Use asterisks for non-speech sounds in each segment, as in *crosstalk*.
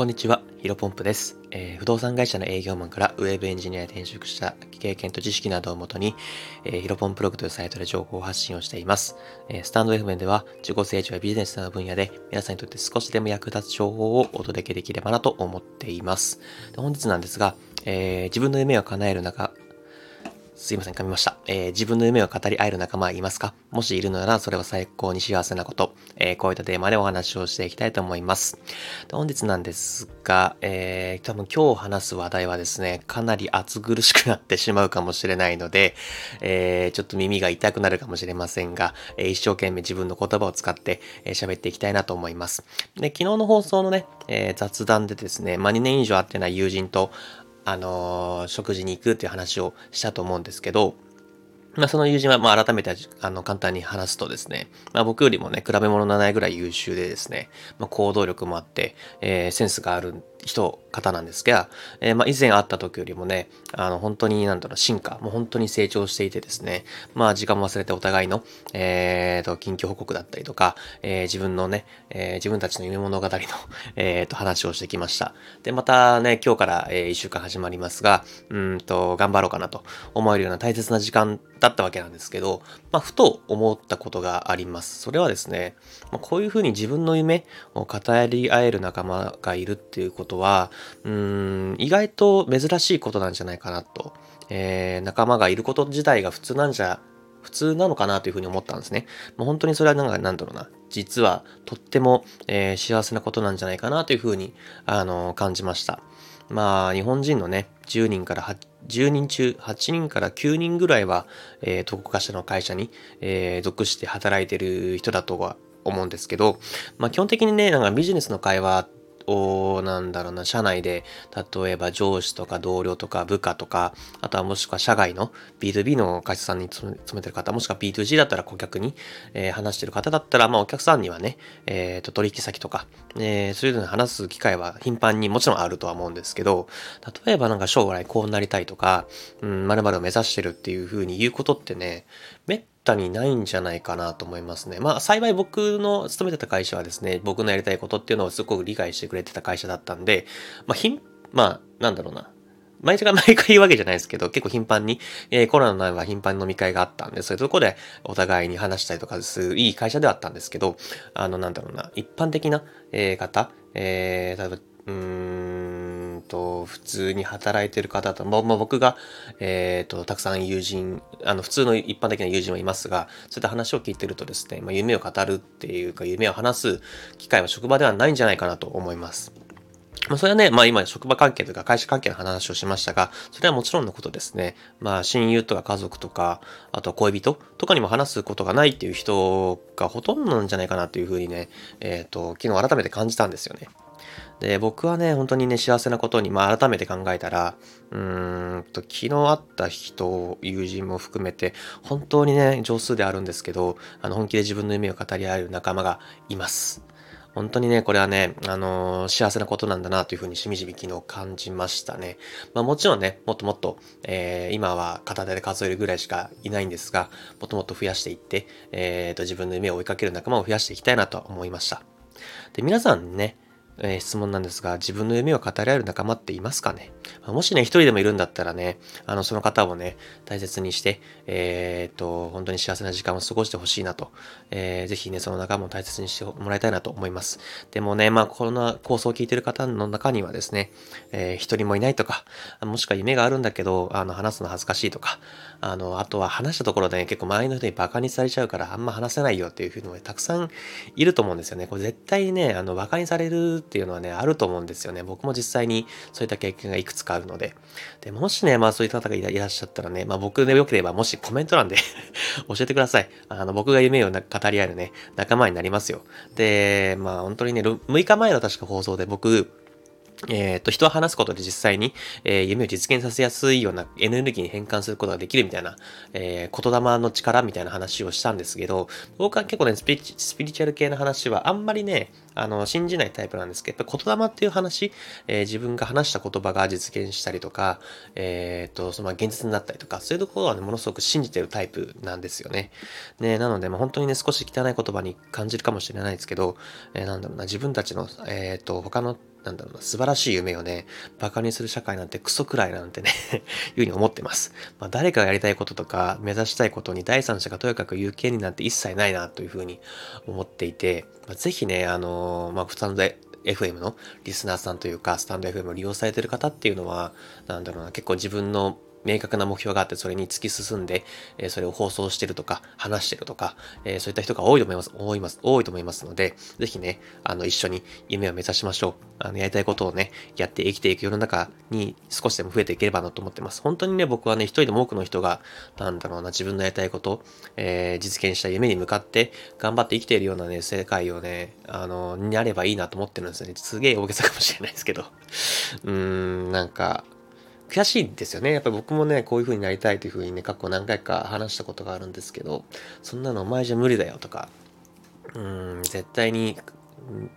こんにちは、ヒロポンプです、えー、不動産会社の営業マンからウェブエンジニアへ転職した経験と知識などをもとに、えー、ヒロポンプログというサイトで情報発信をしています。えー、スタンド F 面では自己成長やビジネスの分野で皆さんにとって少しでも役立つ情報をお届けできればなと思っています。本日なんですが、えー、自分の夢を叶える中、すいません、噛みました。えー、自分の夢を語り合える仲間はいますか？もしいるのなら、それは最高に幸せなこと。えー、こういったテーマでお話をしていきたいと思います。本日なんですが、えー、多分今日話す話題はですね、かなり暑苦しくなってしまうかもしれないので、えー、ちょっと耳が痛くなるかもしれませんが、えー、一生懸命自分の言葉を使って喋、えー、っていきたいなと思います。で、昨日の放送のね、えー、雑談でですね、まあ、2年以上会ってない友人と、あのー、食事に行くっていう話をしたと思うんですけど、まあ、その友人は、まあ、改めて、あの、簡単に話すとですね、まあ、僕よりもね、比べ物のないぐらい優秀でですね、まあ、行動力もあって、えー、センスがある人、方なんですが、えー、まあ、以前会った時よりもね、あの、本当に、なんだろう、進化、もう本当に成長していてですね、まあ、時間も忘れてお互いの、えー、と、近況報告だったりとか、えー、自分のね、えー、自分たちの夢物語の、えー、と、話をしてきました。で、またね、今日から、えー、一週間始まりますが、うんと、頑張ろうかなと思えるような大切な時間だったわけなんですけど、まあ、ふと思ったことがあります。それはですね、まあ、こういうふうに自分の夢を語り合える仲間がいるっていうことは、うん、意外と珍しいことなんじゃないかなと。えー、仲間がいること自体が普通なんじゃ、普通なのかなというふうに思ったんですね。もう本当にそれはなんか、なんだろうな。実はとっても、えー、幸せなことなんじゃないかなというふうに、あのー、感じました。まあ、日本人のね、10人から8、10人中8人から9人ぐらいは、えー、特化者の会社に、えー、属して働いてる人だとは思うんですけど、まあ基本的にね、なんかビジネスの会話を、なんだろうな、社内で、例えば上司とか同僚とか部下とか、あとはもしくは社外の B2B の会社さんに勤めてる方、もしくは B2G だったら顧客に、えー、話してる方だったら、まあお客さんにはね、えっ、ー、と、取引先とか、えー、そういうのに話す機会は頻繁にもちろんあるとは思うんですけど、例えばなんか将来こうなりたいとか、うん、〇〇を目指してるっていうふうに言うことってね、めったにないんじゃないかなと思いますね。まあ幸い僕の勤めてた会社はですね、僕のやりたいことっていうのをすごく理解してくれてた会社だったんで、まあひん、まあなんだろうな。毎日が毎回言うわけじゃないですけど、結構頻繁に、えー、コロナの前は頻繁に飲み会があったんで、そういうとこでお互いに話したりとかするいい会社ではあったんですけど、あの、なんだろうな、一般的な、えー、方、えー、例えば、うーんと、普通に働いてる方と、まあ、僕が、えっ、ー、と、たくさん友人、あの、普通の一般的な友人はいますが、そういった話を聞いてるとですね、まあ、夢を語るっていうか、夢を話す機会は職場ではないんじゃないかなと思います。まあ、それはね、まあ今職場関係とか会社関係の話をしましたが、それはもちろんのことですね。まあ親友とか家族とか、あとは恋人とかにも話すことがないっていう人がほとんどなんじゃないかなというふうにね、えっ、ー、と、昨日改めて感じたんですよね。で、僕はね、本当にね、幸せなことに、まあ改めて考えたら、うーんと、昨日会った人、友人も含めて、本当にね、上数であるんですけど、あの、本気で自分の夢を語り合える仲間がいます。本当にね、これはね、あのー、幸せなことなんだなというふうにしみじみ昨日感じましたね。まあもちろんね、もっともっと、えー、今は片手で数えるぐらいしかいないんですが、もっともっと増やしていって、えー、と、自分の夢を追いかける仲間を増やしていきたいなと思いました。で、皆さんね、えー、質問なんですが、自分の夢を語り合える仲間っていますかね？もしね、一人でもいるんだったらね、あの、その方をね、大切にして、えー、っと、本当に幸せな時間を過ごしてほしいなと、えー、ぜひね、その仲間を大切にしてもらいたいなと思います。でもね、まあ、この構想を聞いてる方の中にはですね、えー、一人もいないとか、もしくは夢があるんだけど、あの、話すの恥ずかしいとか、あの、あとは話したところでね、結構周りの人にバカにされちゃうから、あんま話せないよっていうふうにもたくさんいると思うんですよね。これ絶対ね、あの、バカにされるっていうのはね、あると思うんですよね。僕も実際にそういった経験がいくつかあるので。で、もしね、まあそういった方がいらっしゃったらね、まあ僕でよければ、もしコメント欄で *laughs* 教えてください。あの、僕が夢を語り合えるね、仲間になりますよ。で、まあ本当にね、6日前の確か放送で僕、えっ、と、人は話すことで実際に、えー、夢を実現させやすいようなエネルギーに変換することができるみたいな、えー、言霊の力みたいな話をしたんですけど、僕は結構ね、スピリチュアル系の話はあんまりね、あの、信じないタイプなんですけど、言霊っていう話、えー、自分が話した言葉が実現したりとか、えっ、と、その現実になったりとか、そういうところはね、ものすごく信じてるタイプなんですよね。ね、なので、まあ、本当にね、少し汚い言葉に感じるかもしれないですけど、え、なんだろうな、自分たちの、えっ、と、他のなんだろうな、素晴らしい夢をね、馬鹿にする社会なんてクソくらいなんてね *laughs* いうふうに思ってます。まあ、誰かがやりたいこととか、目指したいことに第三者がとやかく言う権利なんて一切ないなというふうに思っていて、まあ、ぜひね、あのー、まあ、スタンド FM のリスナーさんというか、スタンド FM を利用されてる方っていうのは、なんだろうな、結構自分の明確な目標があってそれに突き進んで、え、それを放送してるとか話してるとか、え、そういった人が多いと思います、多います、多いと思いますので、ぜひね、あの、一緒に夢を目指しましょう。あの、やりたいことをね、やって生きていく世の中に少しでも増えていければなと思ってます。本当にね、僕はね、一人でも多くの人が、なんだろうな、自分のやりたいこと、えー、実現した夢に向かって頑張って生きているようなね、世界をね、あの、になればいいなと思ってるんですよね。すげえ大げさかもしれないですけど。うーん、なんか、悔しいんですよね。やっぱり僕もね、こういう風になりたいという風にね、過去何回か話したことがあるんですけど、そんなのお前じゃ無理だよとか、うん、絶対に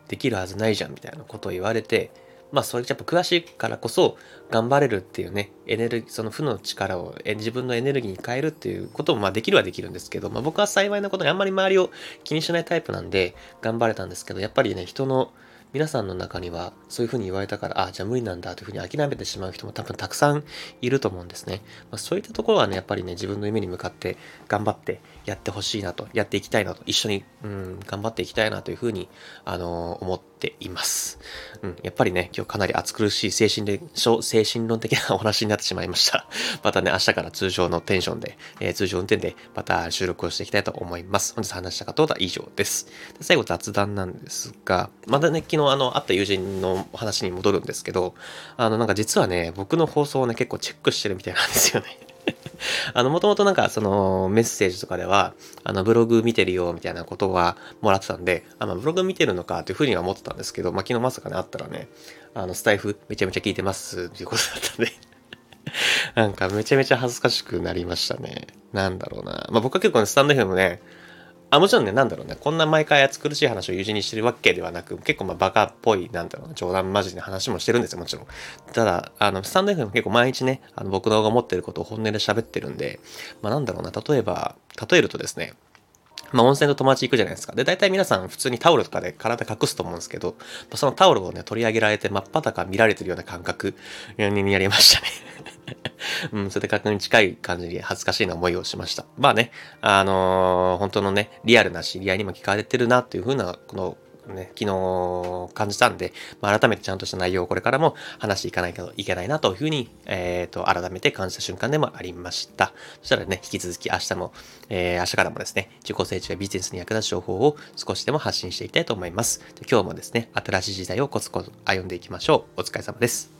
できるはずないじゃんみたいなことを言われて、まあそれやっぱ悔しいからこそ頑張れるっていうね、エネルギー、その負の力を自分のエネルギーに変えるっていうこともまあできるはできるんですけど、まあ僕は幸いなことにあんまり周りを気にしないタイプなんで頑張れたんですけど、やっぱりね、人の皆さんの中にはそういうふうに言われたから、あ、じゃあ無理なんだというふうに諦めてしまう人も多分たくさんいると思うんですね。まあ、そういったところはね、やっぱりね、自分の夢に向かって頑張ってやってほしいなと、やっていきたいなと、一緒に、うん、頑張っていきたいなというふうに、あのー、思っています。うん、やっぱりね、今日かなり暑苦しい精神で、精神論的なお話になってしまいました。*laughs* またね、明日から通常のテンションで、えー、通常運転でまた収録をしていきたいと思います。本日話したことは以上です。で最後雑談なんですが、まだね、昨日あの、会った友人の話に戻るんですけど、あの、なんか実はね、僕の放送をね、結構チェックしてるみたいなんですよね。*laughs* あの、もともとなんかそのメッセージとかでは、あの、ブログ見てるよみたいなことはもらってたんで、あの、ブログ見てるのかというふうには思ってたんですけど、まあ、昨日まさかね、あったらね、あの、スタイフめちゃめちゃ聞いてますっていうことだったんで *laughs* なんかめちゃめちゃ恥ずかしくなりましたね。なんだろうな。まあ、僕は結構ね、スタンド FM ね、あ、もちろんね、なんだろうね、こんな毎回暑苦しい話を友人にしてるわけではなく、結構まあバカっぽい、なんだろうな、冗談交じりな話もしてるんですよ、もちろん。ただ、あの、スタンド F も結構毎日ね、あの僕のが持ってることを本音で喋ってるんで、まあなんだろうな、例えば、例えるとですね、まあ、温泉と友達行くじゃないですか。で、大体皆さん普通にタオルとかで体隠すと思うんですけど、そのタオルをね、取り上げられて真っ裸見られてるような感覚になりましたね *laughs* うん、それで確認近い感じで恥ずかしいな思いをしました。まあね、あのー、本当のね、リアルな知り合いにも聞かれてるなっていう風な、このね、昨日感じたんで、まあ、改めてちゃんとした内容をこれからも話していかないといけないなというふうに、えっ、ー、と、改めて感じた瞬間でもありました。そしたらね、引き続き明日も、えー、明日からもですね、自己成長やビジネスに役立つ情報を少しでも発信していきたいと思います。で今日もですね、新しい時代をコツコツ歩んでいきましょう。お疲れ様です。